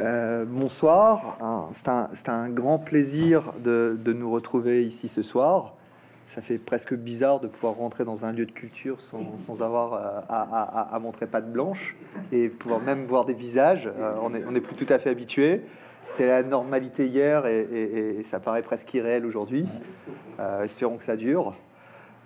Euh, bonsoir, c'est un, un grand plaisir de, de nous retrouver ici ce soir. Ça fait presque bizarre de pouvoir rentrer dans un lieu de culture sans, sans avoir euh, à, à- montrer patte blanche et pouvoir même voir des visages. Euh, on n'est plus tout à fait habitué. C'est la normalité hier et, ça paraît presque irréel aujourd'hui. Espérons que ça dure.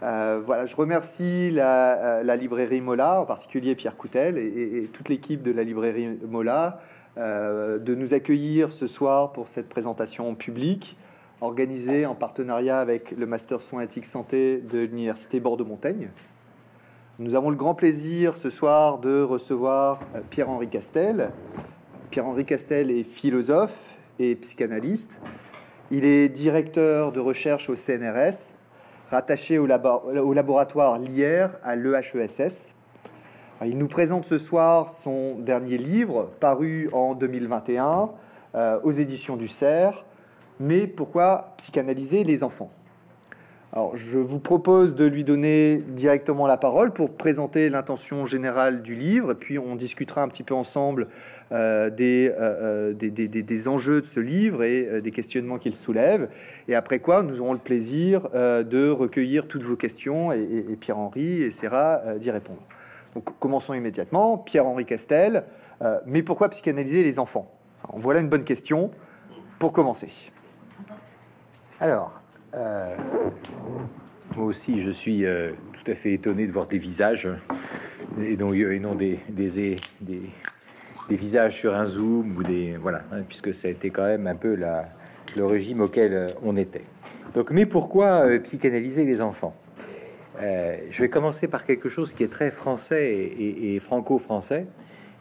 Voilà, je remercie la, librairie Mola, en particulier Pierre Coutel et, toute l'équipe de la librairie Mola, de nous accueillir ce soir pour cette présentation publique organisée en partenariat avec le Master Soins Éthique Santé de l'Université Bordeaux-Montaigne. Nous avons le grand plaisir ce soir de recevoir euh, Pierre-Henri Castel. Pierre-Henri Castel est philosophe et psychanalyste. Il est directeur de recherche au CNRS, rattaché au laboratoire LIER à l'EHESS. Il nous présente ce soir son dernier livre, paru en 2021 euh, aux éditions du CERF. Mais pourquoi psychanalyser les enfants? Alors, je vous propose de lui donner directement la parole pour présenter l'intention générale du livre, et puis on discutera un petit peu ensemble euh, des, euh, des, des- enjeux de ce livre et des questionnements qu'il soulève. Et après quoi, nous aurons le plaisir de recueillir toutes vos questions et, et- et Pierre-Henri essaiera d'y répondre. Commençons immédiatement. Pierre-Henri Castel, euh, mais pourquoi psychanalyser les enfants? Voilà une bonne question pour commencer. Alors, euh, moi aussi, je suis euh, tout à fait étonné de voir des visages et non, des, visages sur un zoom ou des voilà, hein, puisque ça a été quand même un peu le régime auquel on était. Donc, mais pourquoi psychanalyser les enfants? Euh, Je vais commencer par quelque chose qui est très français et, franco-français.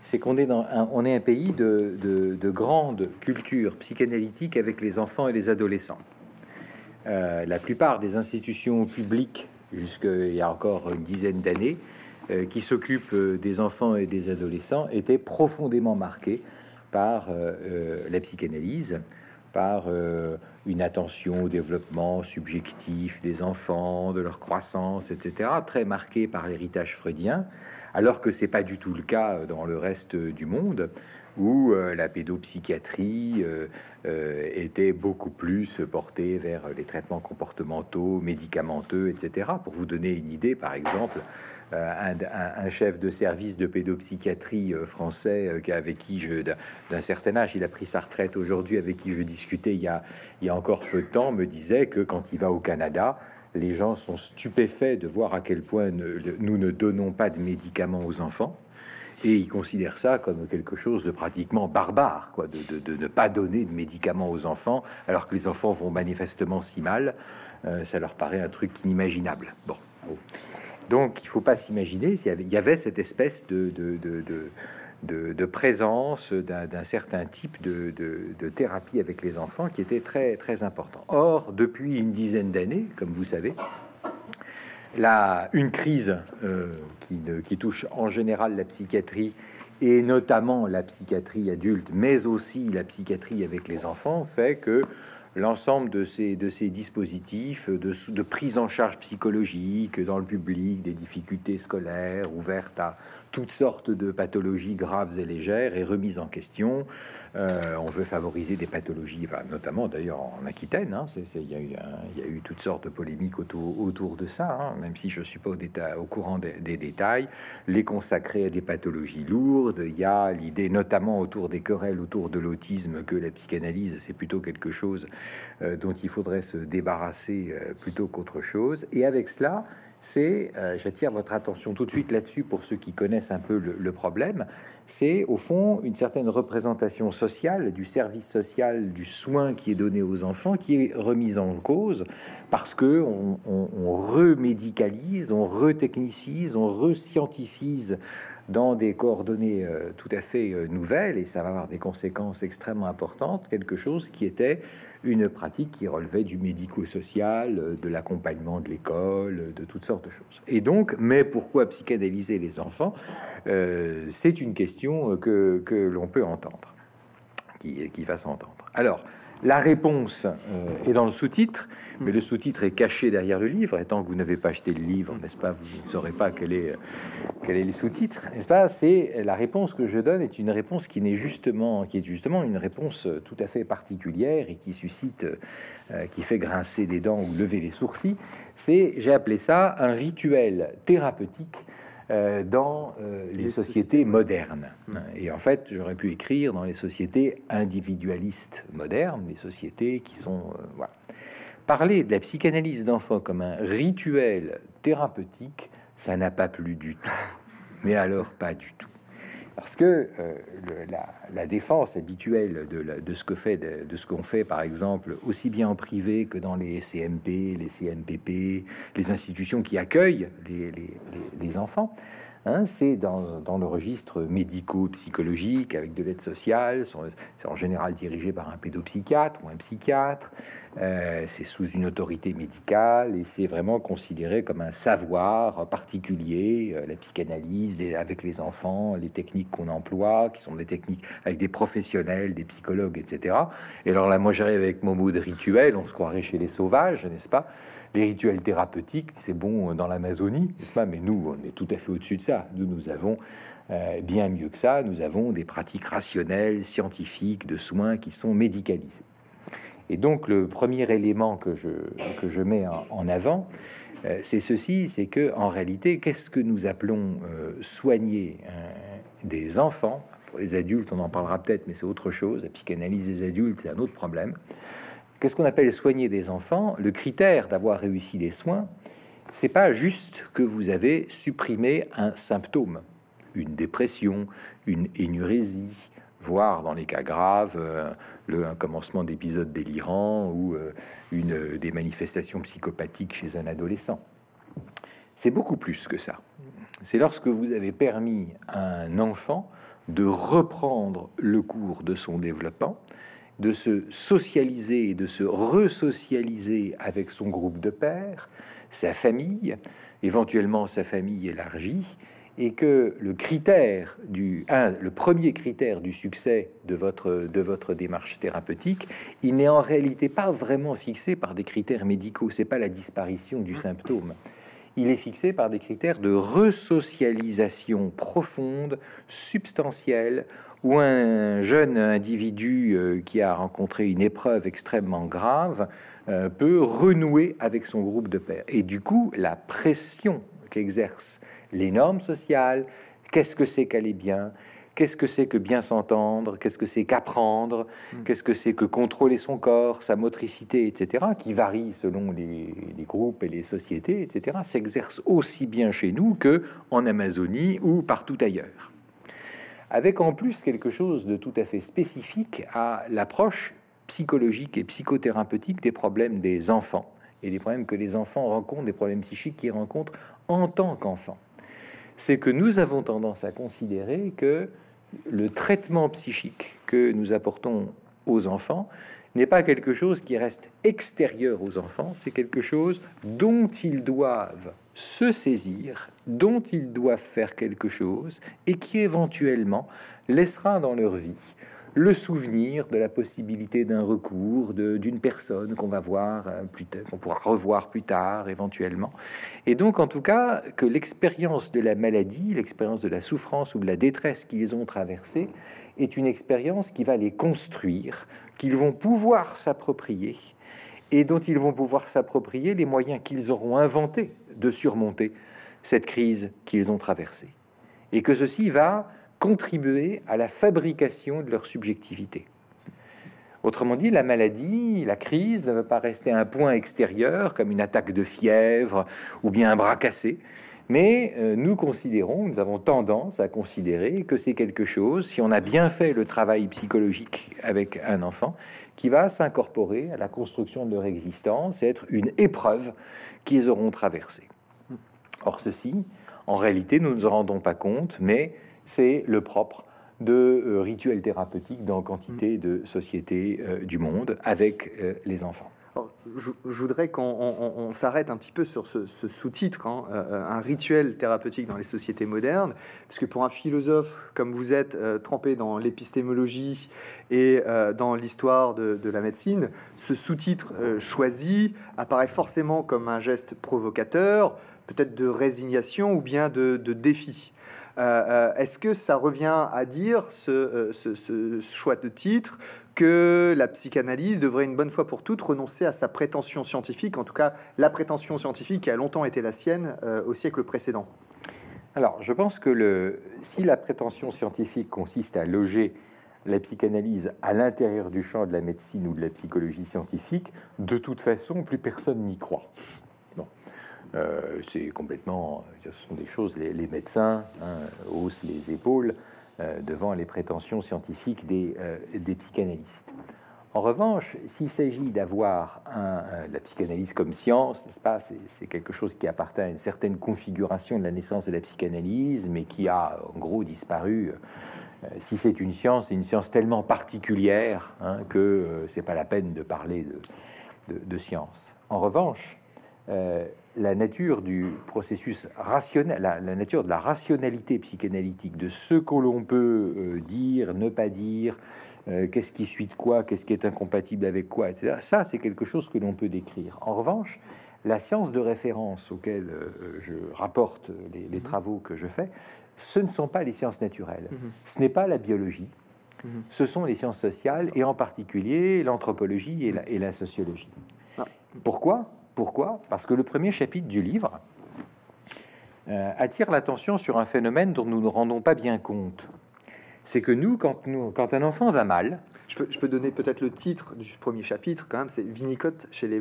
C'est qu'on est un, est un pays de, de, de grande culture psychanalytique avec les enfants et les adolescents. Euh, la plupart des institutions publiques, jusqu'il y a encore une dizaine d'années, euh, qui s'occupent des enfants et des adolescents, étaient profondément marquées par la psychanalyse, par une attention au développement subjectif des enfants, de leur croissance, etc., très marquée par l'héritage freudien, alors que c'est pas du tout le cas dans le reste du monde, où euh, la pédopsychiatrie euh, euh, était beaucoup plus portée vers les traitements comportementaux, médicamenteux, etc. Pour vous donner une idée, par exemple, un, chef de service de pédopsychiatrie français avec qui je, d'un certain âge, il a pris sa retraite aujourd'hui, avec qui je discutais il y, a, encore peu de temps, me disait que quand il va au Canada, les gens sont stupéfaits de voir à quel point nous ne donnons pas de médicaments aux enfants. Et ils considèrent ça comme quelque chose de pratiquement barbare, quoi, de, de- ne pas donner de médicaments aux enfants, alors que les enfants vont manifestement si mal. Euh, ça leur paraît un truc inimaginable. Bon. Donc, il faut pas s'imaginer, il y avait, cette espèce de, de, de, présence d'un certain type de thérapie avec les enfants qui était très, très important. Or, depuis une dizaine d'années, comme vous savez, la, une crise euh, qui, touche en général la psychiatrie et notamment la psychiatrie adulte, mais aussi la psychiatrie avec les enfants, fait que l'ensemble de ces, dispositifs de, de prise en charge psychologique dans le public, des difficultés scolaires ouvertes à toutes sortes de pathologies graves et légères est remise en question. Euh, on veut favoriser des pathologies, notamment d'ailleurs en Aquitaine. hein, Il y, y a eu toutes sortes de polémiques autour, de ça, hein, même si je ne suis pas au, courant des, détails. Les consacrer à des pathologies lourdes. Il y a l'idée, notamment autour des querelles autour de l'autisme, que la psychanalyse, c'est plutôt quelque chose euh, dont il faudrait se débarrasser euh, plutôt qu'autre chose. Et avec cela, c'est, j'attire votre attention tout de suite là-dessus pour ceux qui connaissent un peu le problème, c'est au fond une certaine représentation sociale du service social, du soin qui est donné aux enfants, qui est remise en cause parce que on, on, on remédicalise, on retechnicise, on rescientifise dans des coordonnées euh, tout à fait euh, nouvelles et ça va avoir des conséquences extrêmement importantes, quelque chose qui était une pratique qui relevait du médico-social, euh, de l'accompagnement de l'école, de toutes sortes de choses. Et donc, mais pourquoi psychanalyser les enfants? C'est une question euh, que, l'on peut entendre, qui, qui va s'entendre. Alors, La réponse euh, est dans le sous-titre, mais le sous-titre est caché derrière le livre. Et tant que vous n'avez pas acheté le livre, n'est-ce pas, vous ne saurez pas quel est, quel est le sous-titre, n'est-ce pas? C'est la réponse que je donne est une réponse qui n'est justement, qui est justement une réponse tout à fait particulière et qui suscite, euh, qui fait grincer des dents ou lever les sourcils. C'est, j'ai appelé ça un rituel thérapeutique euh, dans euh, les, sociétés, modernes. Et en fait, j'aurais pu écrire dans les sociétés individualistes modernes, les sociétés qui sont... Euh, voilà. Parler de la psychanalyse d'enfants comme un rituel thérapeutique, ça n'a pas plu du tout. Mais alors, pas du tout. Parce que euh, la, défense habituelle de, ce que fait, de, ce qu'on fait, par exemple, aussi bien en privé que dans les CMP, les CMPP, les institutions qui accueillent les enfants, Hein, c'est dans, le registre médico-psychologique avec de l'aide sociale. C'est en général dirigé par un pédopsychiatre ou un psychiatre. Euh, c'est sous une autorité médicale et c'est vraiment considéré comme un savoir particulier. Euh, la psychanalyse avec les enfants, les techniques qu'on emploie, qui sont des techniques avec des professionnels, des psychologues, etc. Et alors là, moi j'arrive avec mon mot de rituel, on se croirait chez les sauvages, n'est-ce pas? Les rituels thérapeutiques, c'est bon dans l'Amazonie, Mais nous, on est tout à fait au-dessus de ça. Nous, nous avons euh, bien mieux que ça. Nous avons des pratiques rationnelles, scientifiques, de soins qui sont médicalisées. Et donc, le premier élément que je, que je mets en, avant, euh, c'est ceci, c'est que en réalité, qu'est-ce que nous appelons euh, soigner des enfants? Pour les adultes, on en parlera peut-être, mais c'est autre chose. La psychanalyse des adultes, c'est un autre problème. Qu'est-ce qu'on appelle soigner des enfants Le critère d'avoir réussi les soins, c'est pas juste que vous avez supprimé un symptôme, une dépression, une énurésie, voire dans les cas graves, euh, le un commencement d'épisodes délirants ou euh, une des manifestations psychopathiques chez un adolescent. C'est beaucoup plus que ça. C'est lorsque vous avez permis à un enfant de reprendre le cours de son développement, de se socialiser et de se resocialiser avec son groupe de pères, sa famille, éventuellement sa famille élargie, et que le critère du le premier critère du succès de votre de votre démarche thérapeutique, il n'est en réalité pas vraiment fixé par des critères médicaux. C'est pas la disparition du symptôme. Il est fixé par des critères de resocialisation profonde, substantielle, où un jeune individu euh, qui a rencontré une épreuve extrêmement grave euh, peut renouer avec son groupe de pères. Et du coup, la pression qu'exercent les normes sociales, qu'est-ce que c'est qu'aller bien, qu'est-ce que c'est que bien s'entendre, qu'est-ce que c'est qu'apprendre, mm. qu'est-ce que c'est que contrôler son corps, sa motricité, etc., qui varie selon les, les groupes et les sociétés, etc., s'exerce aussi bien chez nous que en Amazonie ou partout ailleurs avec en plus quelque chose de tout à fait spécifique à l'approche psychologique et psychothérapeutique des problèmes des enfants et des problèmes que les enfants rencontrent, des problèmes psychiques qu'ils rencontrent en tant qu'enfants. C'est que nous avons tendance à considérer que le traitement psychique que nous apportons aux enfants n'est pas quelque chose qui reste extérieur aux enfants, c'est quelque chose dont ils doivent se saisir, dont ils doivent faire quelque chose, et qui éventuellement laissera dans leur vie le souvenir de la possibilité d'un recours d'une personne qu'on va voir euh, plus tard, qu'on pourra revoir plus tard éventuellement. Et donc, en tout cas, que l'expérience de la maladie, l'expérience de la souffrance ou de la détresse qu'ils ont traversée est une expérience qui va les construire, qu'ils vont pouvoir s'approprier et dont ils vont pouvoir s'approprier les moyens qu'ils auront inventés de surmonter cette crise qu'ils ont traversée. Et que ceci va contribuer à la fabrication de leur subjectivité. Autrement dit, la maladie, la crise ne va pas rester un point extérieur comme une attaque de fièvre ou bien un bras cassé, mais euh, nous considérons, nous avons tendance à considérer que c'est quelque chose, si on a bien fait le travail psychologique avec un enfant, qui va s'incorporer à la construction de leur existence et être une épreuve qu'ils auront traversée. Or, ceci, en réalité, nous ne nous en rendons pas compte, mais c'est le propre de euh, rituels thérapeutiques dans quantité de sociétés euh, du monde avec les enfants. je, voudrais qu'on s'arrête un petit peu sur ce, sous-titre, hein, euh, un rituel thérapeutique dans les sociétés modernes, parce que pour un philosophe comme vous êtes, euh, trempé dans l'épistémologie et euh, dans l'histoire de, la médecine, ce sous-titre choisi apparaît forcément comme un geste provocateur, peut-être de résignation ou bien de, défi. Est-ce que ça revient à dire ce, ce, choix de titre que la psychanalyse devrait une bonne fois pour toutes renoncer à sa prétention scientifique, en tout cas la prétention scientifique qui a longtemps été la sienne euh, au siècle précédent? Alors, je pense que si la prétention scientifique consiste à loger la psychanalyse à l'intérieur du champ de la médecine ou de la psychologie scientifique, de toute façon, plus personne n'y croit. Euh, c'est complètement, ce sont des choses, les, médecins hein, haussent les épaules euh, devant les prétentions scientifiques des, euh, des psychanalystes. En revanche, s'il s'agit d'avoir la psychanalyse comme science, n'est-ce pas C'est quelque chose qui appartient à une certaine configuration de la naissance de la psychanalyse, mais qui a en gros disparu. si c'est une science, c'est une science tellement particulière hein, que c'est pas la peine de parler de, de, science. En revanche, la nature du processus rationnel, la, nature de la rationalité psychanalytique, de ce que l'on peut euh, dire, ne pas dire, euh, qu'est-ce qui suit de quoi, qu'est-ce qui est incompatible avec quoi, etc. Ça, c'est quelque chose que l'on peut décrire. En revanche, la science de référence auquel euh, je rapporte les, mhm. travaux que je fais, ce ne sont pas les sciences naturelles, mhm. ce n'est pas la biologie, mhm. ce sont les sciences sociales et en particulier l'anthropologie et la sociologie. Ah. Pourquoi? Pourquoi? Parce que le premier chapitre du livre euh, attire l'attention sur un phénomène dont nous ne rendons pas bien compte. C'est que nous, quand, un enfant va mal... Je peux, donner peut-être le titre du premier chapitre, quand même, c'est Vinicote chez les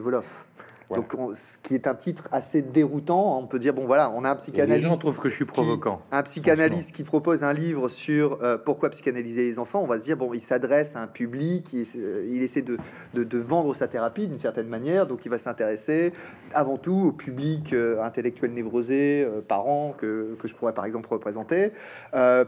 Donc, ce qui est un titre assez déroutant. On peut dire bon voilà, on a un psychanalyste. Les gens trouvent que je suis provoquant. un psychanalyste qui propose un livre sur euh, pourquoi psychanalyser les enfants. On va se dire bon, il s'adresse à un public, il, il essaie de, de, vendre sa thérapie d'une certaine manière. Donc, il va s'intéresser avant tout au public euh, intellectuel névrosé, euh, parents que, que, je pourrais par exemple représenter,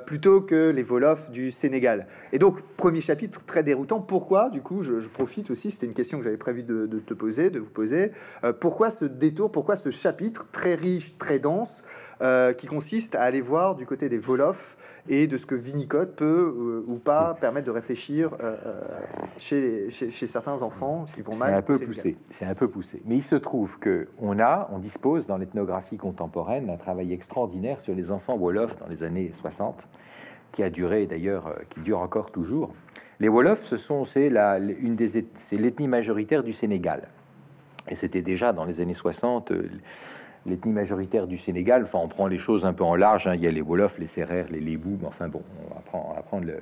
plutôt que les Wolofs du Sénégal. Et donc, premier chapitre très déroutant. Pourquoi? Du coup, je, je profite aussi. C'était une question que j'avais prévu de, de te poser, de vous poser. Euh, pourquoi ce détour, pourquoi ce chapitre très riche, très dense, euh, qui consiste à aller voir du côté des Volofs et de ce que Vinicode peut euh, ou pas permettre de réfléchir chez, chez, certains enfants qui vont mal. C'est un peu poussé. C'est un peu poussé. Mais il se trouve que on a, on dispose dans l'ethnographie contemporaine d'un travail extraordinaire sur les enfants Wolof dans les années 60, qui a duré d'ailleurs, qui dure encore toujours. Les Wolofs, ce sont c'est l'ethnie majoritaire du Sénégal. Et c'était déjà dans les années 60, euh, l'ethnie majoritaire du Sénégal. Enfin, on prend les choses un peu en large. Hein. Il y a les Wolofs, les Sérères, les Lébous. Enfin, bon, on va prendre, prendre, le,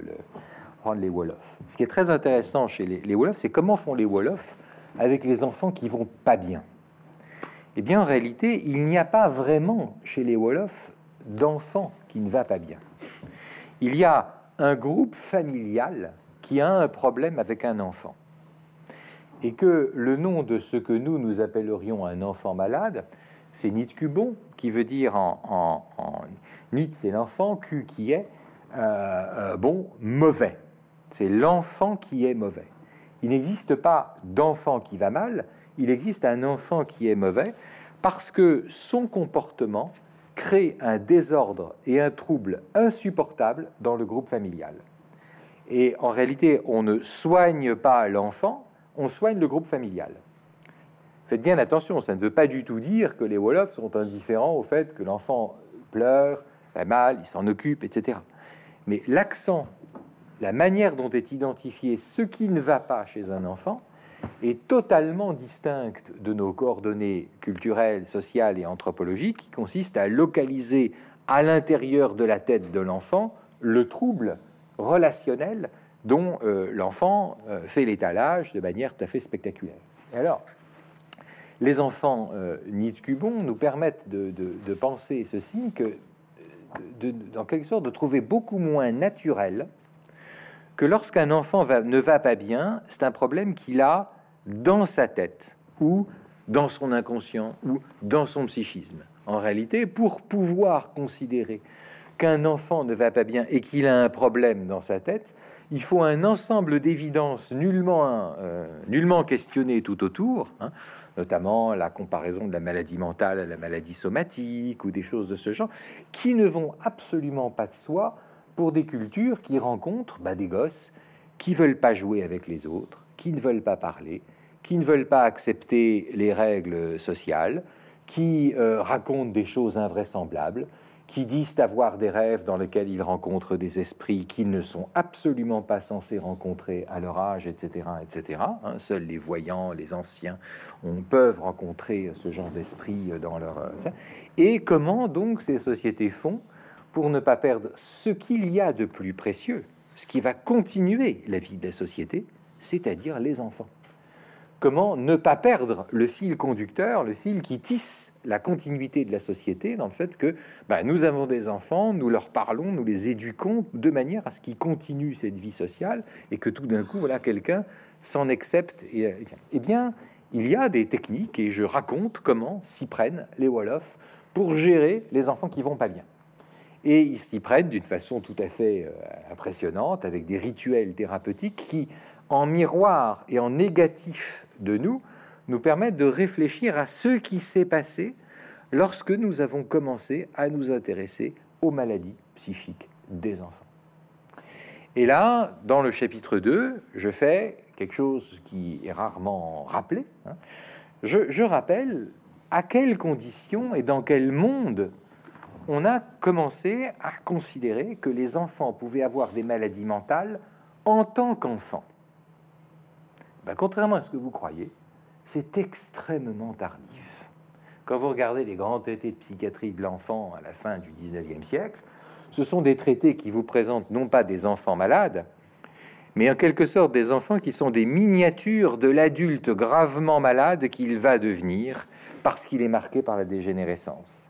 prendre, les Wolofs. Ce qui est très intéressant chez les, les Wolofs, c'est comment font les Wolofs avec les enfants qui vont pas bien. Eh bien, en réalité, il n'y a pas vraiment chez les Wolofs d'enfants qui ne va pas bien. Il y a un groupe familial qui a un problème avec un enfant et que le nom de ce que nous, nous appellerions un enfant malade, c'est Nitkubon, qui veut dire en, en, c'est l'enfant, qui est, euh, euh, bon, mauvais. C'est l'enfant qui est mauvais. Il n'existe pas d'enfant qui va mal, il existe un enfant qui est mauvais parce que son comportement crée un désordre et un trouble insupportable dans le groupe familial. Et en réalité, on ne soigne pas l'enfant, on soigne le groupe familial. Faites bien attention, ça ne veut pas du tout dire que les Wolofs sont indifférents au fait que l'enfant pleure, va mal, il s'en occupe, etc. Mais l'accent, la manière dont est identifié ce qui ne va pas chez un enfant est totalement distincte de nos coordonnées culturelles, sociales et anthropologiques qui consistent à localiser à l'intérieur de la tête de l'enfant le trouble relationnel dont euh, l'enfant euh, fait l'étalage de manière tout à fait spectaculaire. Et alors, les enfants euh, nous permettent de, penser ceci, que de, dans quelque sorte de trouver beaucoup moins naturel que lorsqu'un enfant ne va pas bien, c'est un problème qu'il a dans sa tête ou dans son inconscient ou dans son psychisme. En réalité, pour pouvoir considérer qu'un enfant ne va pas bien et qu'il a un problème dans sa tête, il faut un ensemble d'évidences nullement, euh, nullement questionnées tout autour, hein, notamment la comparaison de la maladie mentale à la maladie somatique ou des choses de ce genre, qui ne vont absolument pas de soi pour des cultures qui rencontrent bah, des gosses qui veulent pas jouer avec les autres, qui ne veulent pas parler, qui ne veulent pas accepter les règles sociales, qui euh, racontent des choses invraisemblables, qui disent avoir des rêves dans lesquels ils rencontrent des esprits qu'ils ne sont absolument pas censés rencontrer à leur âge, etc., etc. Hein, seuls les voyants, les anciens, on peuvent rencontrer ce genre d'esprit dans leur euh, et comment donc ces sociétés font pour ne pas perdre ce qu'il y a de plus précieux, ce qui va continuer la vie de la société, c'est-à-dire les enfants comment ne pas perdre le fil conducteur, le fil qui tisse la continuité de la société, dans le fait que bah, nous avons des enfants, nous leur parlons, nous les éduquons de manière à ce qu'ils continuent cette vie sociale et que tout d'un coup, voilà, quelqu'un s'en accepte. Et, eh bien, il y a des techniques et je raconte comment s'y prennent les Wolofs pour gérer les enfants qui vont pas bien. Et ils s'y prennent d'une façon tout à fait euh, impressionnante, avec des rituels thérapeutiques qui, en miroir et en négatif de nous, nous permettent de réfléchir à ce qui s'est passé lorsque nous avons commencé à nous intéresser aux maladies psychiques des enfants. Et là, dans le chapitre 2, je fais quelque chose qui est rarement rappelé. Hein. Je, je rappelle à quelles conditions et dans quel monde on a commencé à considérer que les enfants pouvaient avoir des maladies mentales en tant qu'enfants. Ben, contrairement à ce que vous croyez, c'est extrêmement tardif. Quand vous regardez les grands traités de psychiatrie de l'enfant à la fin du 19e siècle, ce sont des traités qui vous présentent non pas des enfants malades, mais en quelque sorte des enfants qui sont des miniatures de l'adulte gravement malade qu'il va devenir parce qu'il est marqué par la dégénérescence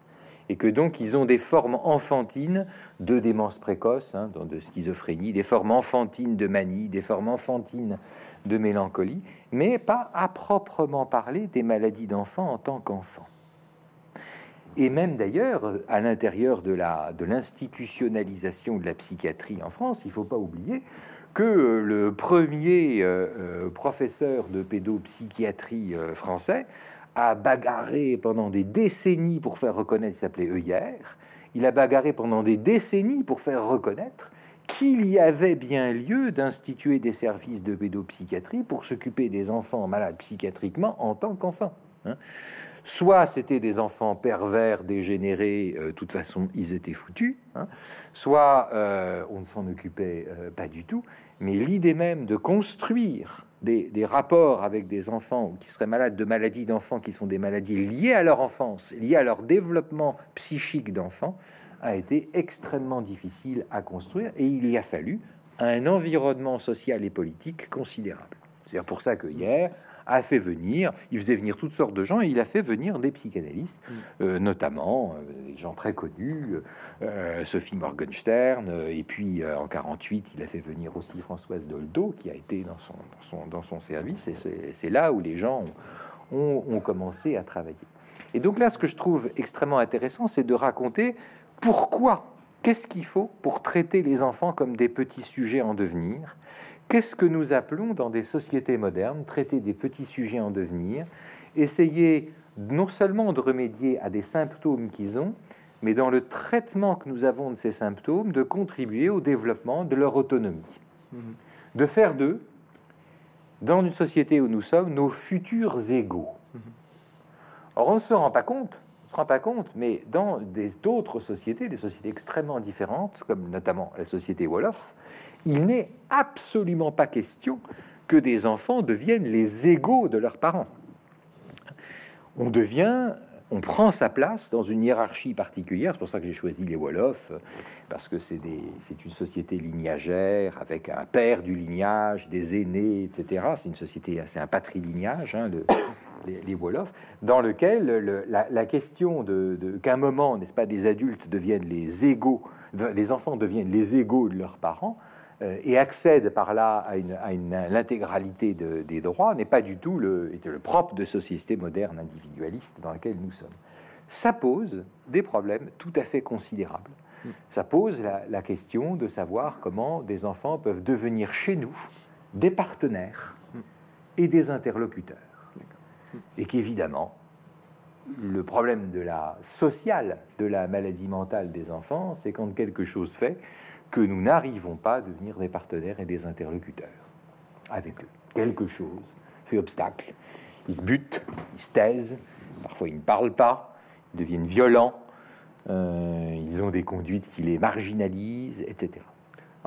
et que donc ils ont des formes enfantines de démence précoce, hein, de schizophrénie, des formes enfantines de manie, des formes enfantines de mélancolie, mais pas à proprement parler des maladies d'enfant en tant qu'enfant. Et même d'ailleurs, à l'intérieur de l'institutionnalisation de, la psychiatrie en France, il ne faut pas oublier que le premier euh, euh, professeur de pédopsychiatrie euh, français a bagarré pendant des décennies pour faire reconnaître, s'appelait il a bagarré pendant des décennies pour faire reconnaître qu'il y avait bien lieu d'instituer des services de pédopsychiatrie pour s'occuper des enfants malades psychiatriquement en tant qu'enfants. Hein. Soit c'était des enfants pervers, dégénérés, euh, de toute façon ils étaient foutus, hein. soit euh, on ne s'en occupait euh, pas du tout, mais l'idée même de construire des, rapports avec des enfants qui seraient malades de maladies d'enfants qui sont des maladies liées à leur enfance, liées à leur développement psychique d'enfant, a été extrêmement difficile à construire et il y a fallu un environnement social et politique considérable. C'est pour ça que hier, a fait venir, il faisait venir toutes sortes de gens, et il a fait venir des psychanalystes, mm. euh, notamment euh, des gens très connus, euh, Sophie Morgenstern, et puis en 48, il a fait venir aussi Françoise Doldo, qui a été dans son, dans son, dans son service, et c'est là où les gens ont, ont, commencé à travailler. Et donc là, ce que je trouve extrêmement intéressant, c'est de raconter pourquoi, qu'est-ce qu'il faut pour traiter les enfants comme des petits sujets en devenir, Qu'est-ce que nous appelons dans des sociétés modernes traiter des petits sujets en devenir, essayer non seulement de remédier à des symptômes qu'ils ont, mais dans le traitement que nous avons de ces symptômes, de contribuer au développement de leur autonomie, mhm. de faire d'eux, dans une société où nous sommes, nos futurs égaux. Mhm. Or, on ne se rend pas compte, on se rend pas compte, mais dans d'autres sociétés, des sociétés extrêmement différentes, comme notamment la société Wolof, il n'est absolument pas question que des enfants deviennent les égaux de leurs parents. On devient, on prend sa place dans une hiérarchie particulière. C'est pour ça que j'ai choisi les Wolofs, parce que c'est une société lignagère avec un père du lignage, des aînés, etc. C'est une société, c'est un patrilignage, hein, les, les Wolofs, dans lequel la, question de, de qu'un moment, n'est-ce pas, des adultes deviennent les égaux, les enfants deviennent les égaux de leurs parents et accède par là à, l'intégralité des droits n'est pas du tout le, le propre de société moderne individualiste dans laquelle nous sommes. Ça pose des problèmes tout à fait considérables. Ça pose la, question de savoir comment des enfants peuvent devenir chez nous des partenaires et des interlocuteurs. Et qu'évidemment, le problème de la sociale de la maladie mentale des enfants, c'est quand quelque chose fait que nous n'arrivons pas à devenir des partenaires et des interlocuteurs avec eux. Quelque chose fait obstacle. Ils se butent, ils se taisent, parfois ils ne parlent pas, ils deviennent violents, euh, ils ont des conduites qui les marginalisent, etc.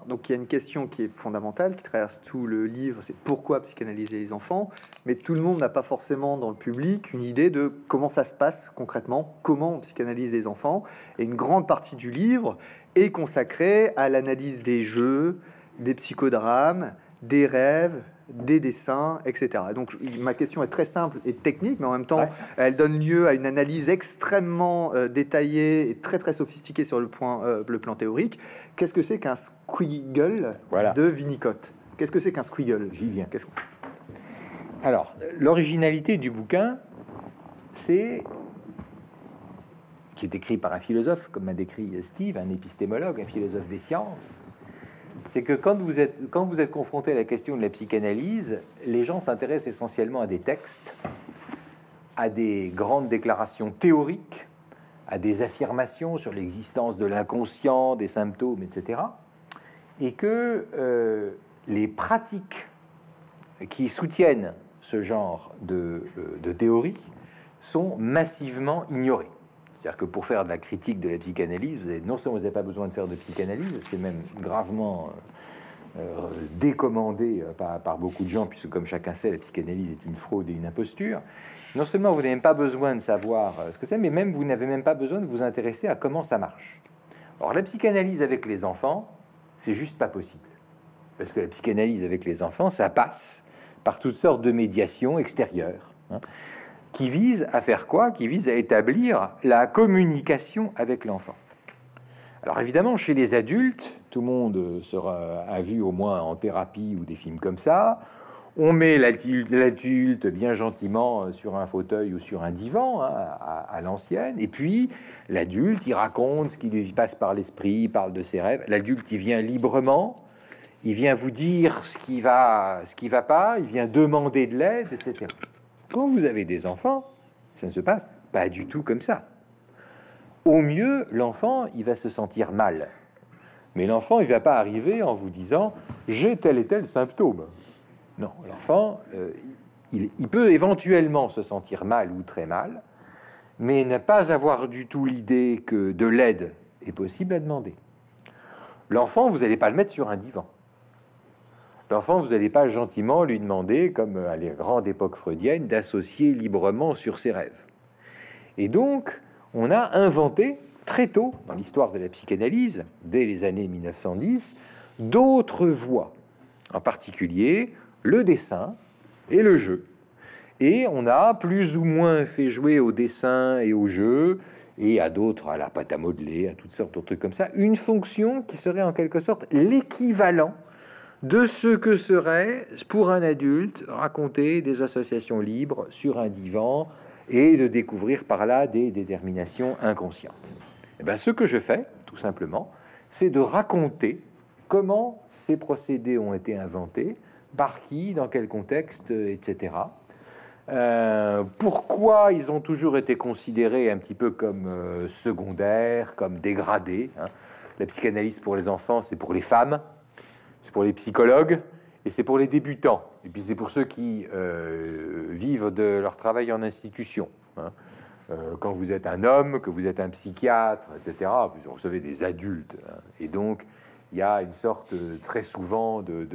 donc il y a une question qui est fondamentale, qui traverse tout le livre, c'est pourquoi psychanalyser les enfants, mais tout le monde n'a pas forcément dans le public une idée de comment ça se passe concrètement, comment on psychanalyse les enfants, et une grande partie du livre est consacrée à l'analyse des jeux, des psychodrames, des rêves, des dessins, etc. Donc ma question est très simple et technique, mais en même temps, elle donne lieu à une analyse extrêmement euh, détaillée et très très sophistiquée sur le, point, euh, le plan théorique. Qu'est-ce que c'est qu'un squiggle de Winnicott? Qu'est-ce que c'est qu'un squiggle? J'y viens. Alors, l'originalité du bouquin, c'est qui est écrit par un philosophe, comme m'a décrit Steve, un épistémologue, un philosophe des sciences, c'est que quand vous êtes confronté à la question de la psychanalyse, les gens s'intéressent essentiellement à des textes, à des grandes déclarations théoriques, à des affirmations sur l'existence de l'inconscient, des symptômes, etc. Et que euh, les pratiques qui soutiennent ce genre de, euh, de théorie sont massivement ignorées. C'est-à-dire que pour faire de la critique de la psychanalyse, vous avez, non seulement vous n'avez pas besoin de faire de psychanalyse, c'est même gravement euh, euh, décommandé euh, par, beaucoup de gens, puisque comme chacun sait, la psychanalyse est une fraude et une imposture. Non seulement vous n'avez même pas besoin de savoir ce que c'est, mais même vous n'avez même pas besoin de vous intéresser à comment ça marche. Or, la psychanalyse avec les enfants, c'est juste pas possible. Parce que la psychanalyse avec les enfants, ça passe par toutes sortes de médiations extérieures. Hein qui vise à faire quoi? Qui vise à établir la communication avec l'enfant. Alors évidemment, chez les adultes, tout le monde sera, a vu au moins en thérapie ou des films comme ça. On met l'adulte bien gentiment sur un fauteuil ou sur un divan hein, à, l'ancienne, et puis l'adulte, il raconte ce qui lui passe par l'esprit, il parle de ses rêves. L'adulte, il vient librement, il vient vous dire ce qui va, ce qui va pas, il vient demander de l'aide, etc. Quand vous avez des enfants, ça ne se passe pas du tout comme ça. Au mieux, l'enfant, il va se sentir mal. Mais l'enfant, il ne va pas arriver en vous disant j'ai tel et tel symptôme. Non, l'enfant, euh, il, peut éventuellement se sentir mal ou très mal, mais ne pas avoir du tout l'idée que de l'aide est possible à demander. L'enfant, vous n'allez pas le mettre sur un divan. L'enfant, vous n'allez pas gentiment lui demander, comme à la grande époque freudienne, d'associer librement sur ses rêves. Et donc, on a inventé très tôt dans l'histoire de la psychanalyse, dès les années 1910, d'autres voies, en particulier le dessin et le jeu. Et on a plus ou moins fait jouer au dessin et au jeu, et à d'autres, à la pâte à modeler, à toutes sortes de trucs comme ça, une fonction qui serait en quelque sorte l'équivalent de ce que serait pour un adulte raconter des associations libres sur un divan et de découvrir par là des déterminations inconscientes. Et eh bien, ce que je fais, tout simplement, c'est de raconter comment ces procédés ont été inventés, par qui, dans quel contexte, etc. Euh, pourquoi ils ont toujours été considérés un petit peu comme euh, secondaires, comme dégradés. Hein. La psychanalyse pour les enfants, c'est pour les femmes, c'est pour les psychologues et c'est pour les débutants. Et puis c'est pour ceux qui euh, vivent de leur travail en institution. Hein. Euh, quand vous êtes un homme, que vous êtes un psychiatre, etc., vous recevez des adultes. Hein. Et donc, il y a une sorte très souvent de,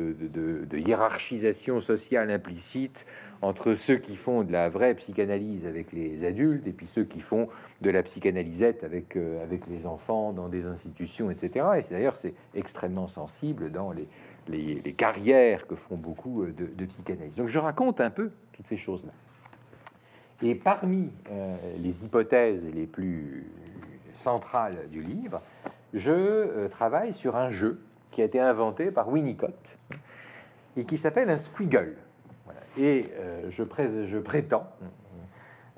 hiérarchisation sociale implicite entre ceux qui font de la vraie psychanalyse avec les adultes et puis ceux qui font de la psychanalysette avec, euh, avec les enfants dans des institutions, etc. Et d'ailleurs, c'est extrêmement sensible dans les, carrières que font beaucoup euh, de, de psychanalystes. Donc je raconte un peu toutes ces choses-là. Et parmi euh, les hypothèses les plus centrales du livre, je euh, travaille sur un jeu qui a été inventé par Winnicott et qui s'appelle un squiggle. Et euh, je, je, prétends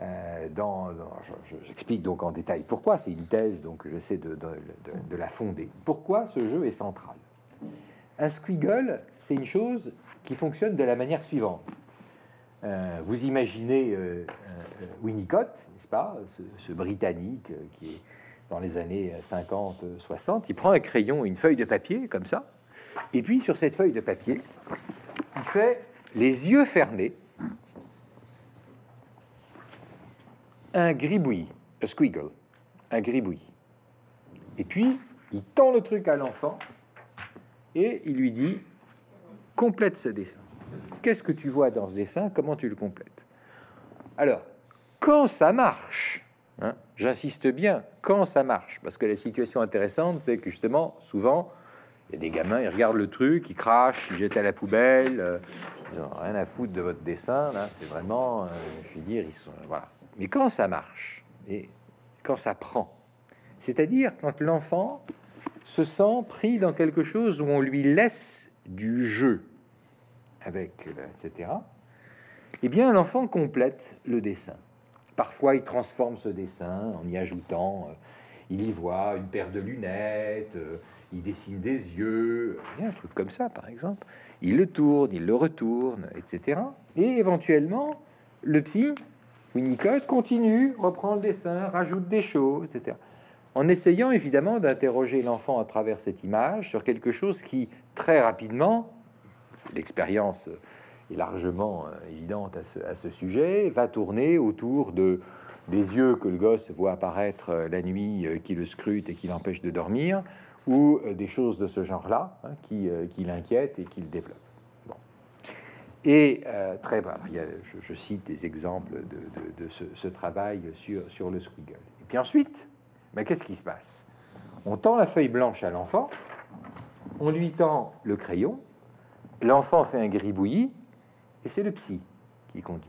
Euh, J'explique donc en détail pourquoi, c'est une thèse, donc j'essaie de, de, la fonder. Pourquoi ce jeu est central? Un squiggle, c'est une chose qui fonctionne de la manière suivante. Vous imaginez Winnicott, n'est-ce pas, ce Britannique qui est dans les années 50-60, il prend un crayon une feuille de papier, comme ça, et puis sur cette feuille de papier, il fait les yeux fermés un gribouillis, un squiggle, un gribouillis. Et puis, il tend le truc à l'enfant et il lui dit complète ce dessin. Qu'est-ce que tu vois dans ce dessin? Comment tu le complètes? Alors, quand ça marche, hein, j'insiste bien, quand ça marche, parce que la situation intéressante, c'est que justement, souvent, il y a des gamins, ils regardent le truc, ils crachent, ils jettent à la poubelle, euh, ils n'ont rien à foutre de votre dessin. Là, c'est vraiment, euh, je veux dire, ils sont voilà. Mais quand ça marche et quand ça prend, c'est-à-dire quand l'enfant se sent pris dans quelque chose où on lui laisse du jeu avec, euh, etc. Eh bien, l'enfant complète le dessin. Parfois, il transforme ce dessin en y ajoutant, euh, il y voit une paire de lunettes, euh, il dessine des yeux, un truc comme ça, par exemple. Il le tourne, il le retourne, etc. Et éventuellement, le psy Winnicott continue, reprend le dessin, rajoute des choses, etc. En essayant évidemment d'interroger l'enfant à travers cette image sur quelque chose qui, très rapidement, l'expérience largement euh, évidente à ce, sujet, va tourner autour de des yeux que le gosse voit apparaître euh, la nuit, euh, qui le scrutent et qui l'empêchent de dormir, ou des choses de ce genre-là hein, qui, qui l'inquiètent et qui le développent. Et très bien, je, cite des exemples de, ce, travail sur, sur le squiggle. Et puis ensuite, ben, qu'est-ce qui se passe? On tend la feuille blanche à l'enfant, on lui tend le crayon, l'enfant fait un gribouillis, et c'est le psy qui conduit.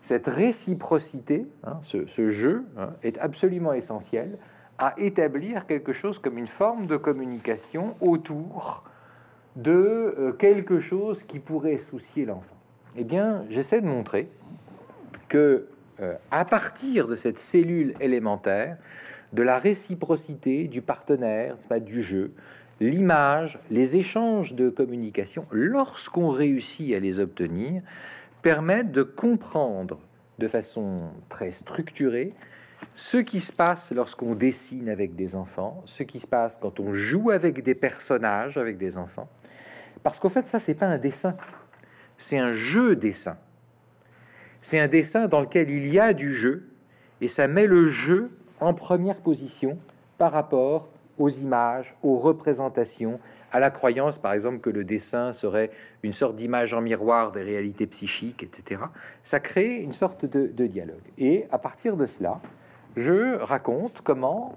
Cette réciprocité, hein, ce, jeu, hein, est absolument essentiel à établir quelque chose comme une forme de communication autour de euh, quelque chose qui pourrait soucier l'enfant Eh bien, j'essaie de montrer que euh, à partir de cette cellule élémentaire, de la réciprocité du partenaire, pas du jeu, l'image, les échanges de communication, lorsqu'on réussit à les obtenir, permettent de comprendre de façon très structurée ce qui se passe lorsqu'on dessine avec des enfants, ce qui se passe quand on joue avec des personnages avec des enfants, parce qu'au fait, ça, c'est pas un dessin, c'est un jeu dessin. C'est un dessin dans lequel il y a du jeu, et ça met le jeu en première position par rapport aux images, aux représentations, à la croyance, par exemple, que le dessin serait une sorte d'image en miroir des réalités psychiques, etc. Ça crée une sorte de, dialogue. Et à partir de cela, je raconte comment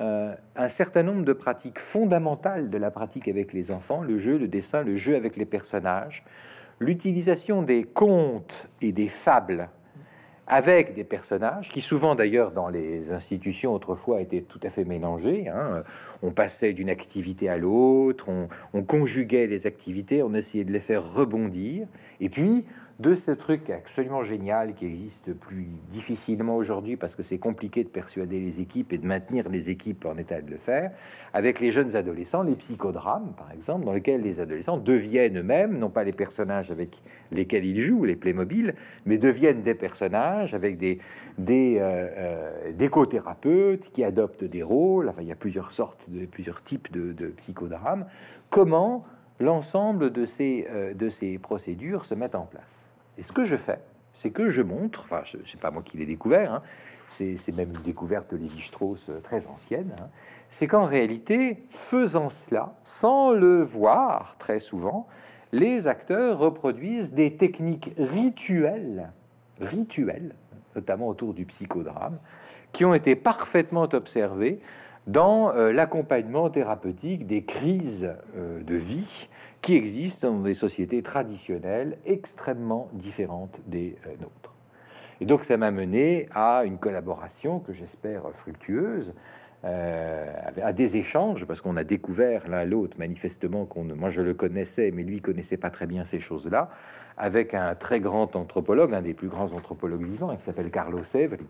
euh, un certain nombre de pratiques fondamentales de la pratique avec les enfants, le jeu, le dessin, le jeu avec les personnages, l'utilisation des contes et des fables avec des personnages qui souvent d'ailleurs dans les institutions autrefois étaient tout à fait mélangés. Hein. On passait d'une activité à l'autre, on, on, conjuguait les activités, on essayait de les faire rebondir, et puis de ce truc absolument génial qui existe plus difficilement aujourd'hui parce que c'est compliqué de persuader les équipes et de maintenir les équipes en état de le faire, avec les jeunes adolescents, les psychodrames par exemple, dans lesquels les adolescents deviennent eux-mêmes, non pas les personnages avec lesquels ils jouent, les Playmobil, mais deviennent des personnages avec des, des, euh, euh qui adoptent des rôles, enfin il y a plusieurs sortes, de, plusieurs types de, de psychodrames. Comment l'ensemble de ces, euh, de ces procédures se mettent en place. Et ce que je fais, c'est que je montre, enfin, sais pas moi qui l'ai découvert, hein, c'est même une découverte de Lévi-Strauss euh, très ancienne, hein, c'est qu'en réalité, faisant cela, sans le voir très souvent, les acteurs reproduisent des techniques rituelles, rituelles, notamment autour du psychodrame, qui ont été parfaitement observées dans euh, l'accompagnement thérapeutique des crises euh, de vie qui existent dans des sociétés traditionnelles extrêmement différentes des euh, nôtres. Et donc ça m'a mené à une collaboration que j'espère fructueuse euh, à des échanges, parce qu'on a découvert l'un l'autre, manifestement, qu'on, moi je le connaissais, mais lui connaissait pas très bien ces choses-là, avec un très grand anthropologue, un des plus grands anthropologues vivants, qui s'appelle Carlos Severi,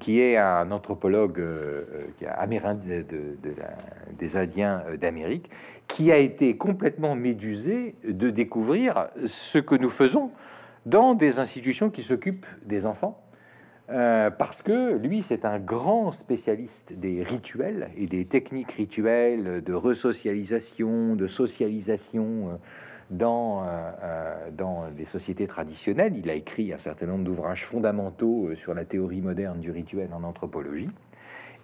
qui est un anthropologue euh, qui est amérindien de, des Indiens d'Amérique, qui a été complètement médusé de découvrir ce que nous faisons dans des institutions qui s'occupent des enfants euh, parce que lui, c'est un grand spécialiste des rituels et des techniques rituelles de resocialisation, de socialisation euh, dans, euh, dans les sociétés traditionnelles. Il a écrit un certain nombre d'ouvrages fondamentaux sur la théorie moderne du rituel en anthropologie.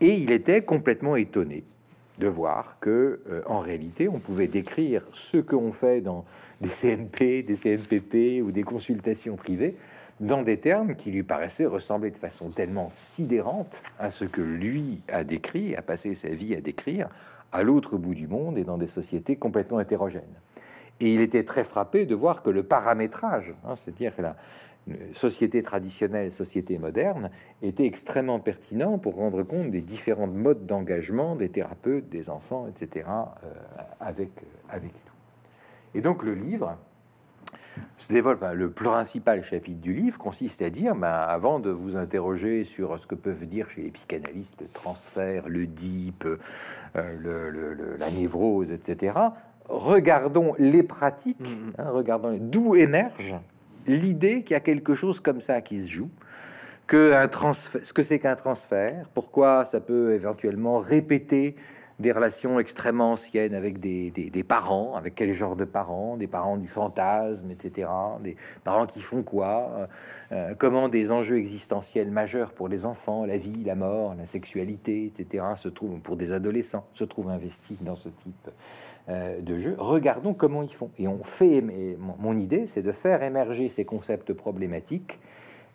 Et il était complètement étonné de voir que, en réalité, on pouvait décrire ce qu'on fait dans des CNP, des CNPP ou des consultations privées dans des termes qui lui paraissaient ressembler de façon tellement sidérante à ce que lui a décrit, a passé sa vie à décrire, à l'autre bout du monde et dans des sociétés complètement hétérogènes. Et il était très frappé de voir que le paramétrage, hein, c'est-à-dire la société traditionnelle, société moderne, était extrêmement pertinent pour rendre compte des différents modes d'engagement des thérapeutes, des enfants, etc., euh, avec, avec nous. Et donc le livre, se développe. Le principal chapitre du livre consiste à dire, ben, avant de vous interroger sur ce que peuvent dire chez les psychanalystes le transfert, le deep, euh, la névrose, etc., regardons les pratiques, mm-hmm. hein, regardons d'où émerge l'idée qu'il y a quelque chose comme ça qui se joue, que un transfert, ce que c'est qu'un transfert, pourquoi ça peut éventuellement répéter des relations extrêmement anciennes avec des, des, parents, avec quel genre de parents, des parents du fantasme, etc., des parents qui font quoi, euh, euh, comment des enjeux existentiels majeurs pour les enfants, la vie, la mort, la sexualité, etc., se trouvent, pour des adolescents, se trouvent investis dans ce type euh, de jeu? Regardons comment ils font. Et on fait, mon idée, c'est de faire émerger ces concepts problématiques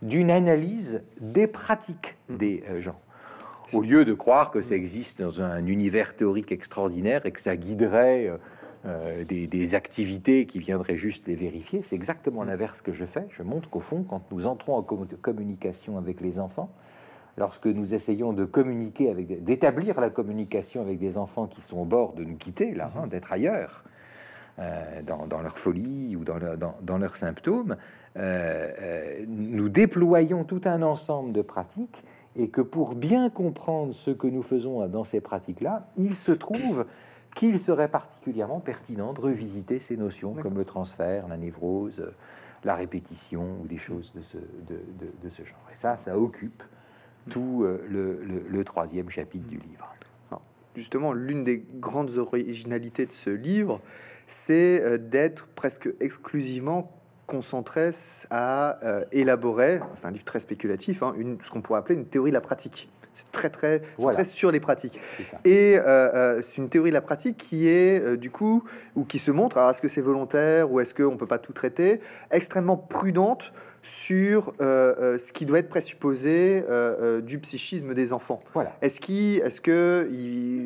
d'une analyse des pratiques des gens au lieu de croire que ça existe dans un univers théorique extraordinaire et que ça guiderait euh, euh, des, activités qui viendraient juste les vérifier, c'est exactement l'inverse que je fais. Je montre qu'au fond, quand nous entrons en communication avec les enfants, lorsque nous essayons de communiquer avec, d'établir la communication avec des enfants qui sont au bord de nous quitter, là, hein, d'être ailleurs, euh, dans, leur folie ou dans, dans leurs symptômes, nous déployons tout un ensemble de pratiques et que pour bien comprendre ce que nous faisons dans ces pratiques-là, il se trouve qu'il serait particulièrement pertinent de revisiter ces notions comme le transfert, la névrose, la répétition ou des choses de ce, de, ce genre. Et ça, ça occupe tout euh, le, troisième chapitre du livre. justement, l'une des grandes originalités de ce livre, c'est euh, d'être presque exclusivement concentré à euh, élaborer, c'est un livre très spéculatif, hein, une, ce qu'on pourrait appeler une théorie de la pratique. C'est très très, très sur les pratiques. Et euh, euh, c'est une théorie de la pratique qui est du coup, ou qui se montre, est-ce que c'est volontaire ou est-ce qu'on peut pas tout traiter, extrêmement prudente sur euh, euh, ce qui doit être présupposé euh, du psychisme des enfants. Voilà. Est-ce est-ce que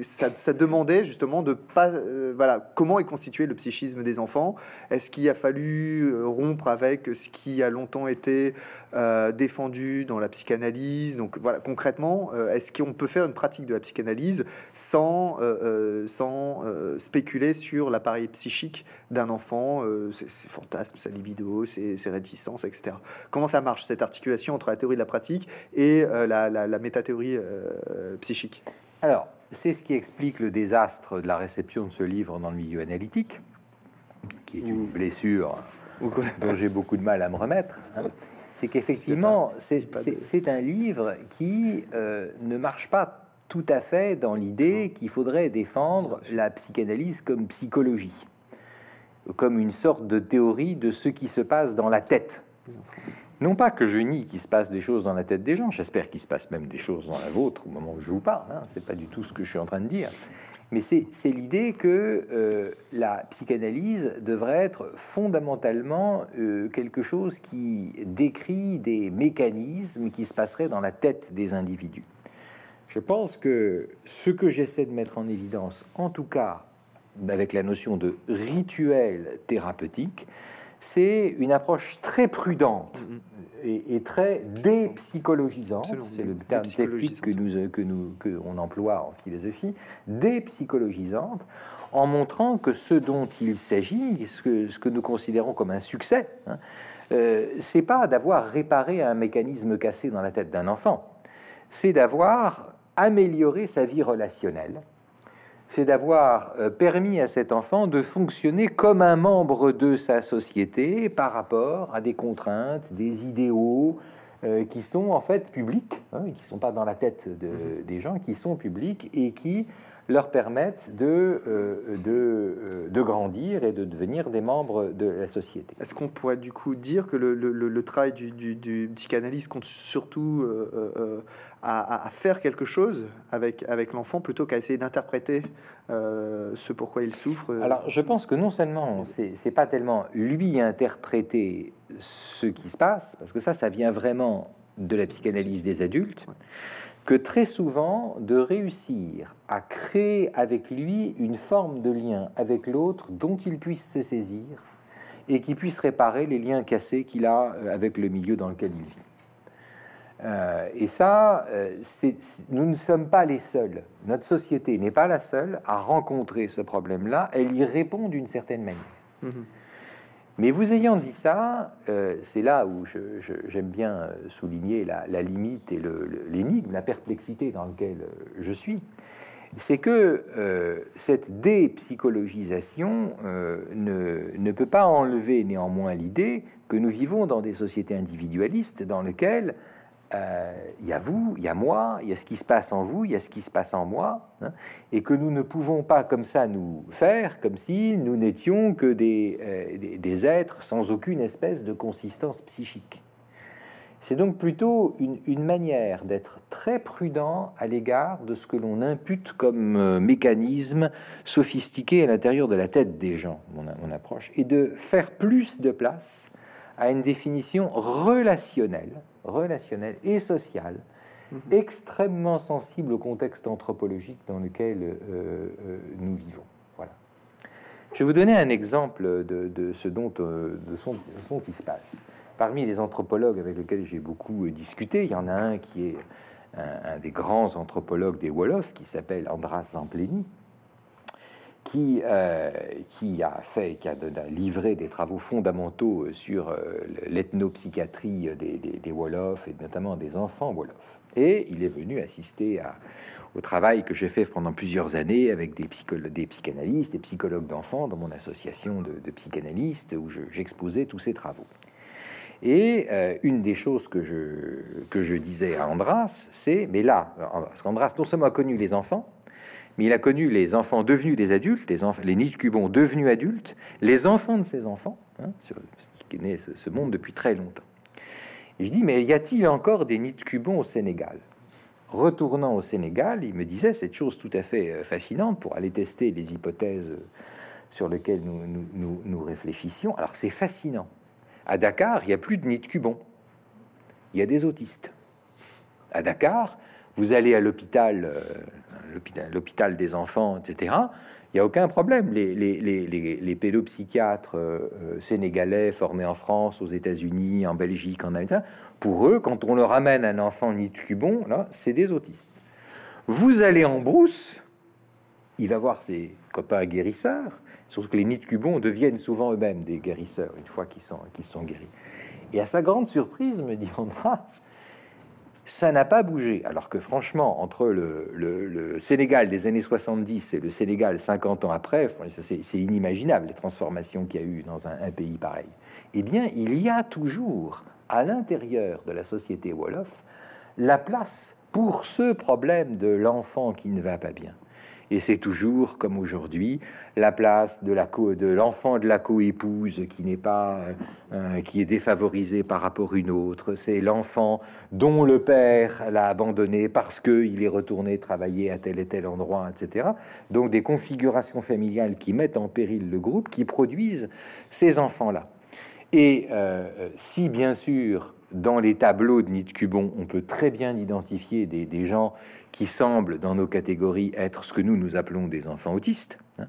ça, demandait justement de pas, voilà, comment est constitué le psychisme des enfants? Est-ce qu'il a fallu rompre avec ce qui a longtemps été défendu dans la psychanalyse? Donc voilà, concrètement, est-ce qu'on peut faire une pratique de la psychanalyse sans, sans spéculer sur l'appareil psychique d'un enfant, ses, fantasmes, sa libido, ses, ses réticences, etc. Comment ça marche, cette articulation entre la théorie de la pratique et euh, la, la, métathéorie euh, psychique? Alors, c'est ce qui explique le désastre de la réception de ce livre dans le milieu analytique, qui est une blessure dont j'ai beaucoup de mal à me remettre. Hein. C'est qu'effectivement, c'est un livre qui euh, ne marche pas tout à fait dans l'idée qu'il faudrait défendre la psychanalyse comme psychologie, comme une sorte de théorie de ce qui se passe dans la tête non pas que je nie qu'il se passe des choses dans la tête des gens, j'espère qu'il se passe même des choses dans la vôtre au moment où je vous parle, hein, c'est pas du tout ce que je suis en train de dire, mais c'est l'idée que euh, la psychanalyse devrait être fondamentalement euh, quelque chose qui décrit des mécanismes qui se passeraient dans la tête des individus. Je pense que ce que j'essaie de mettre en évidence, en tout cas avec la notion de rituel thérapeutique, c'est une approche très prudente est, très dépsychologisante. C'est le terme technique que nous que nous que on emploie en philosophie, dépsychologisante, en montrant que ce dont il s'agit, ce que ce que nous considérons comme un succès, hein, euh, c'est pas d'avoir réparé un mécanisme cassé dans la tête d'un enfant, c'est d'avoir amélioré sa vie relationnelle c'est d'avoir euh, permis à cet enfant de fonctionner comme un membre de sa société par rapport à des contraintes, des idéaux euh, qui sont en fait publics, hein, qui ne sont pas dans la tête de, des gens, qui sont publics et qui leur permettent de, euh, de, euh, de, grandir et de devenir des membres de la société. Est-ce qu'on pourrait du coup dire que le, le, le travail du, du, du, psychanalyste compte surtout à, faire quelque chose avec, avec l'enfant plutôt qu'à essayer d'interpréter euh, ce pourquoi il souffre Alors je pense que non seulement c'est pas tellement lui interpréter ce qui se passe, parce que ça, ça vient vraiment de la psychanalyse des adultes que très souvent de réussir à créer avec lui une forme de lien avec l'autre dont il puisse se saisir et qui puisse réparer les liens cassés qu'il a euh, avec le milieu dans lequel il vit. Euh, et ça, euh, nous ne sommes pas les seuls. Notre société n'est pas la seule à rencontrer ce problème-là. Elle y répond d'une certaine manière. Mmh. Mais vous ayant dit ça, euh, c'est là où j'aime bien souligner la, limite et l'énigme, la perplexité dans laquelle je suis. C'est que cette dépsychologisation ne, ne, peut pas enlever néanmoins l'idée que nous vivons dans des sociétés individualistes dans lesquelles euh, il y a vous, il y a moi, il y a ce qui se passe en vous, il y a ce qui se passe en moi, hein, et que nous ne pouvons pas comme ça nous faire comme si nous n'étions que des, euh, êtres sans aucune espèce de consistance psychique. C'est donc plutôt une, une manière d'être très prudent à l'égard de ce que l'on impute comme euh, mécanisme sophistiqué à l'intérieur de la tête des gens, mon, mon approche, et de faire plus de place à une définition relationnelle relationnelle et sociale, mhm. extrêmement sensible au contexte anthropologique dans lequel euh, euh, nous vivons. Voilà. Je vais vous donner un exemple de, ce dont, euh, de son, dont il se passe. Parmi les anthropologues avec lesquels j'ai beaucoup discuté, il y en a un qui est un, des grands anthropologues des Wolofs, qui s'appelle Andras Zampleni, qui, euh, qui a fait, qui a, livré des travaux fondamentaux sur euh, l'ethnopsychiatrie des, des, Wolofs et notamment des enfants Wolofs. Et il est venu assister au travail que j'ai fait pendant plusieurs années avec des, des psychanalystes, des psychologues d'enfants dans mon association de, psychanalystes où j'exposais tous ces travaux. Et euh, une des choses que je, que je disais à Andras, c'est, mais là, parce qu'Andras non seulement a connu les enfants, il a connu les enfants devenus des adultes, les, les nids cubons devenus adultes, les enfants de ces enfants, hein, qui est né ce, monde depuis très longtemps. Je dis, mais y a-t-il encore des nids cubons au Sénégal? Retournant au Sénégal, il me disait cette chose tout à fait euh, fascinante pour aller tester les hypothèses sur lesquelles nous, nous, réfléchissions. Alors c'est fascinant. À Dakar, il n'y a plus de nids cubons. Il y a des autistes. À Dakar, vous allez à l'hôpital, euh, l'hôpital des enfants, etc., il n'y a aucun problème. Les, pédopsychiatres euh, euh, sénégalais formés en France, aux États-Unis, en Belgique, en Amérique, pour eux, quand on leur amène un enfant nid de cubon, là, c'est des autistes. Vous allez en brousse, il va voir ses copains guérisseurs, surtout que les nids de cubon deviennent souvent eux-mêmes des guérisseurs une fois qu'ils sont, sont guéris. Et à sa grande surprise, me dit Andras, ça n'a pas bougé. Alors que franchement, entre le, Sénégal des années 70 et le Sénégal 50 ans après, c'est inimaginable les transformations qu'il y a eu dans un, pays pareil. Eh bien, il y a toujours à l'intérieur de la société Wolof la place pour ce problème de l'enfant qui ne va pas bien. Et c'est toujours, comme aujourd'hui, la place de la co de l'enfant de la coépouse qui n'est pas, euh, qui est défavorisé par rapport à une autre. C'est l'enfant dont le père l'a abandonné parce qu'il est retourné travailler à tel et tel endroit, etc. Donc des configurations familiales qui mettent en péril le groupe, qui produisent ces enfants-là. Et euh, si bien sûr dans les tableaux de Nid Cubon, on peut très bien identifier des, gens qui semblent, dans nos catégories, être ce que nous nous appelons des enfants autistes. Hein.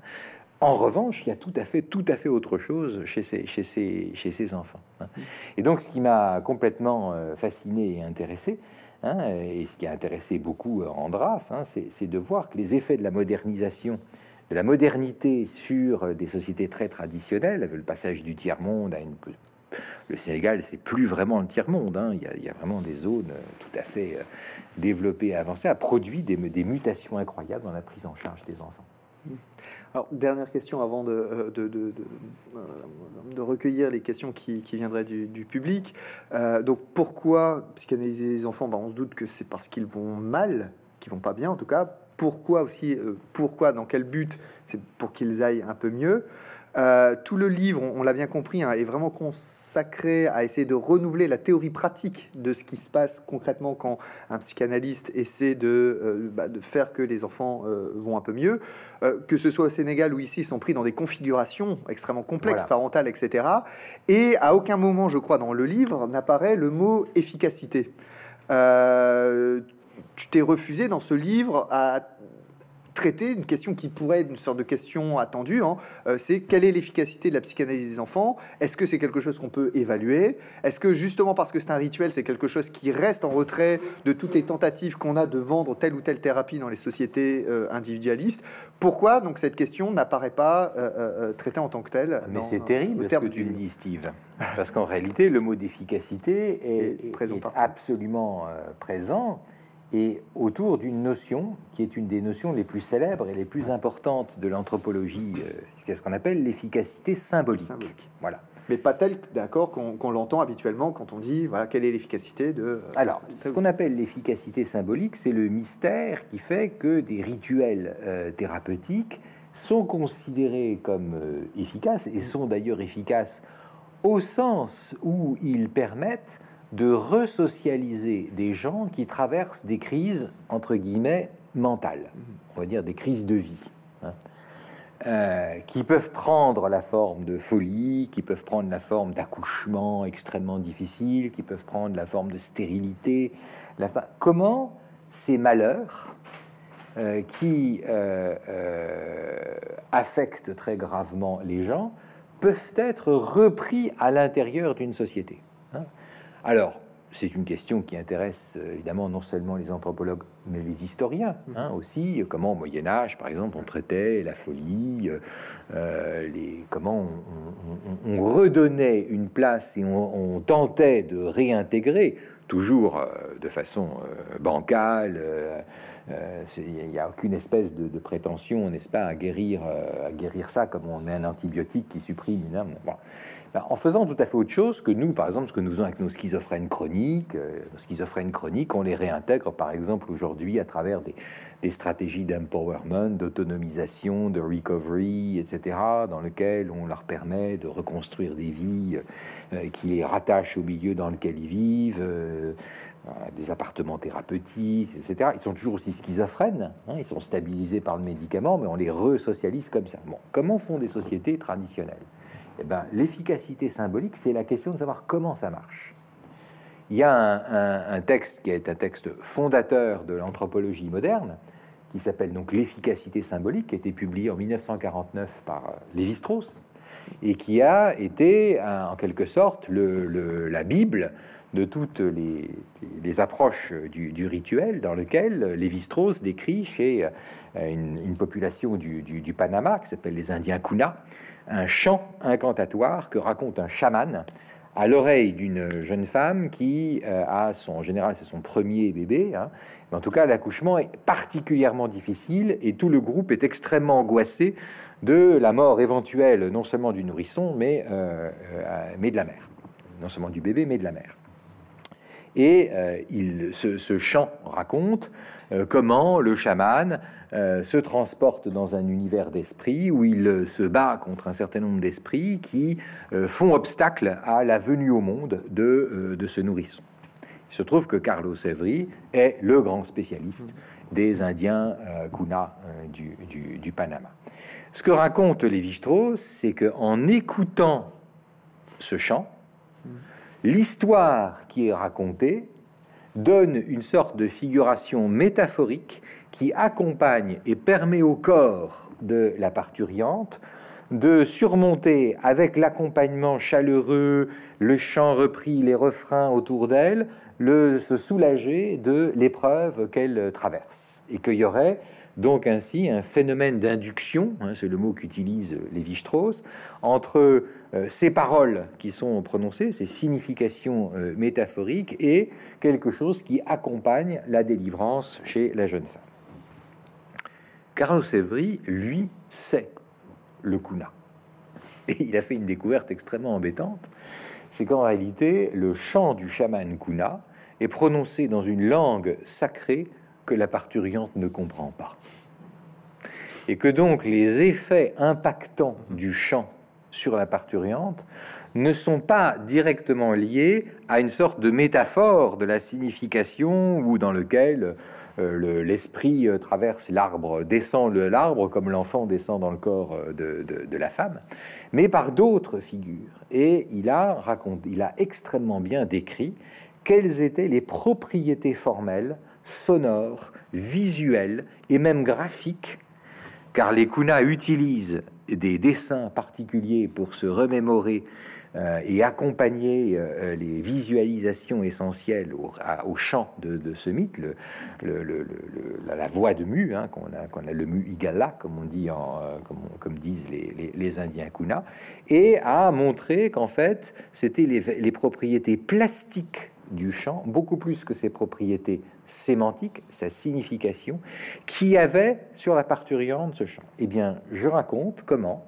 En revanche, il y a tout à fait, tout à fait autre chose chez ces, chez ces, chez ces enfants. Hein. Et donc, ce qui m'a complètement fasciné et intéressé, hein, et ce qui a intéressé beaucoup Andras, hein, c'est de voir que les effets de la modernisation de la modernité sur des sociétés très traditionnelles, le passage du tiers-monde à une... Le Sénégal, c'est plus vraiment le tiers-monde. Hein. Il, y a vraiment des zones euh, tout à fait euh, développées et avancées, a produit des, mutations incroyables dans la prise en charge des enfants. Alors, dernière question avant de, euh, recueillir les questions qui, viendraient du, public. donc, pourquoi psychanalyser les enfants? Ben, On se doute que c'est parce qu'ils vont mal, qu'ils vont pas bien en tout cas pourquoi aussi, pourquoi, dans quel but, c'est pour qu'ils aillent un peu mieux. Euh, tout le livre, on, l'a bien compris, hein, est vraiment consacré à essayer de renouveler la théorie pratique de ce qui se passe concrètement quand un psychanalyste essaie de, euh, bah, de faire que les enfants vont un peu mieux. que ce soit au Sénégal ou ici, ils sont pris dans des configurations extrêmement complexes, parentales, etc. Et à aucun moment, je crois, dans le livre, n'apparaît le mot efficacité tu t'es refusé dans ce livre à traiter une question qui pourrait être une sorte de question attendue, hein. euh, c'est quelle est l'efficacité de la psychanalyse des enfants? Est-ce que c'est quelque chose qu'on peut évaluer? Est-ce que justement parce que c'est un rituel, c'est quelque chose qui reste en retrait de toutes les tentatives qu'on a de vendre telle ou telle thérapie dans les sociétés euh, individualistes? Pourquoi donc cette question n'apparaît pas euh, traitée en tant que telle Mais c'est terrible ce que tu me dis, Steve, parce qu'en réalité, le mot d'efficacité est, présent est absolument présent et autour d'une notion qui est une des notions les plus célèbres et les plus importantes de l'anthropologie, euh, ce qu'on appelle l'efficacité symbolique. Voilà. Mais pas telle, d'accord, qu'on l'entend habituellement quand on dit, voilà, quelle est l'efficacité de... Euh, Alors, ce qu'on appelle l'efficacité symbolique, c'est le mystère qui fait que des rituels euh, thérapeutiques sont considérés comme efficaces, et sont d'ailleurs efficaces au sens où ils permettent de resocialiser des gens qui traversent des crises, entre guillemets, mentales, on va dire des crises de vie, hein. euh, qui peuvent prendre la forme de folie, qui peuvent prendre la forme d'accouchement extrêmement difficile, qui peuvent prendre la forme de stérilité. Comment ces malheurs euh, qui euh, affectent très gravement les gens peuvent être repris à l'intérieur d'une société hein. Alors, c'est une question qui intéresse euh, évidemment non seulement les anthropologues, mais les historiens hein, mhm. aussi. Comment au Moyen Âge, par exemple, on traitait la folie, euh, euh, les, comment on, on, une place et on, tentait de réintégrer, toujours de façon bancale. Il n'y a aucune espèce de, prétention, n'est-ce pas, à guérir, à guérir ça comme on met un antibiotique qui supprime une âme. En faisant tout à fait autre chose que nous, par exemple, ce que nous faisons avec nos schizophrènes chroniques. Euh, nos schizophrènes chroniques, on les réintègre, par exemple, aujourd'hui à travers des, stratégies d'empowerment, d'autonomisation, de recovery, etc., dans lesquelles on leur permet de reconstruire des vies euh, qui les rattachent au milieu dans lequel ils vivent. Euh, des appartements thérapeutiques, etc. Ils sont toujours aussi schizophrènes, hein, ils sont stabilisés par le médicament, mais on les resocialise comme ça. Comment font des sociétés traditionnelles? Eh ben, l'efficacité symbolique, c'est la question de savoir comment ça marche. Il y a un, texte qui est un texte fondateur de l'anthropologie moderne, qui s'appelle donc L'efficacité symbolique, qui a été publié en 1949 par euh, Lévi-Strauss, et qui a été en quelque sorte la Bible de toutes les, approches du, rituel dans lequel Lévi-Strauss décrit chez euh, une, population du, du Panama qui s'appelle les Indiens Kuna, un chant incantatoire que raconte un chaman à l'oreille d'une jeune femme qui euh, a son, général, c'est son premier bébé. Hein. En tout cas, l'accouchement est particulièrement difficile et tout le groupe est extrêmement angoissé de la mort éventuelle, non seulement du nourrisson, mais, euh, euh, mais de la mère. Non seulement du bébé, mais de la mère. Et il, ce, chant raconte comment le chaman euh, se transporte dans un univers d'esprit où il euh, se bat contre un certain nombre d'esprits qui euh, font obstacle à la venue au monde de, de ce nourrisson. Il se trouve que Carlos Evry est le grand spécialiste des Indiens Kuna du, du, Panama. Ce que raconte Lévi-Strauss, c'est qu'en écoutant ce chant, l'histoire qui est racontée donne une sorte de figuration métaphorique qui accompagne et permet au corps de la parturiante de surmonter avec l'accompagnement chaleureux, le chant repris, les refrains autour d'elle, le se soulager de l'épreuve qu'elle traverse. Et qu'il y aurait donc ainsi un phénomène d'induction, hein, c'est le mot qu'utilise Lévi-Strauss, entre euh, ces paroles qui sont prononcées, ces significations euh, métaphoriques, et quelque chose qui accompagne la délivrance chez la jeune femme. Carlos Evry, lui, sait le kuna. Et il a fait une découverte extrêmement embêtante, c'est qu'en réalité, le chant du chaman kuna est prononcé dans une langue sacrée que la parturiante ne comprend pas. Et que donc les effets impactants du chant sur la parturiante ne sont pas directement liés à une sorte de métaphore de la signification ou dans lequel euh, l'esprit euh, traverse l'arbre, descend de l'arbre comme l'enfant descend dans le corps euh, de, de, la femme, mais par d'autres figures. Et il a raconté, il a extrêmement bien décrit quelles étaient les propriétés formelles, sonores, visuelles et même graphiques, car les kunas utilisent des dessins particuliers pour se remémorer euh, et accompagner euh, les visualisations essentielles au, chant de, ce mythe, la, voix de Mu, hein, qu'on a, le Mu Igala, comme on dit, en, euh, comme, disent les, les, Indiens Kuna, et a montré qu'en fait, c'était les, propriétés plastiques du chant, beaucoup plus que ses propriétés sémantiques, sa signification, qui avait sur la parturiante ce chant. Eh bien, je raconte comment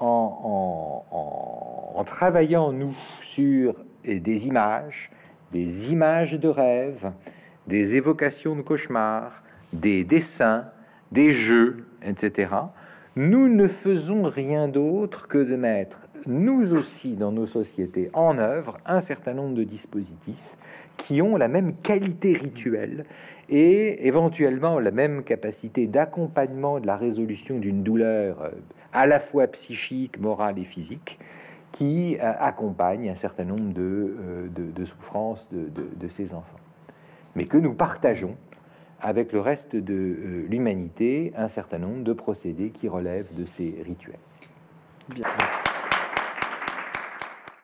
en, travaillant, nous, sur des images, des images de rêve, des évocations de cauchemars, des dessins, des jeux, etc., nous ne faisons rien d'autre que de mettre, nous aussi, dans nos sociétés, en œuvre un certain nombre de dispositifs qui ont la même qualité rituelle et éventuellement la même capacité d'accompagnement de la résolution d'une douleur euh, à la fois psychique, morale et physique, qui euh, accompagne un certain nombre de, euh, souffrances de, ces enfants. Mais que nous partageons avec le reste de l'humanité un certain nombre de procédés qui relèvent de ces rituels. Bien, merci.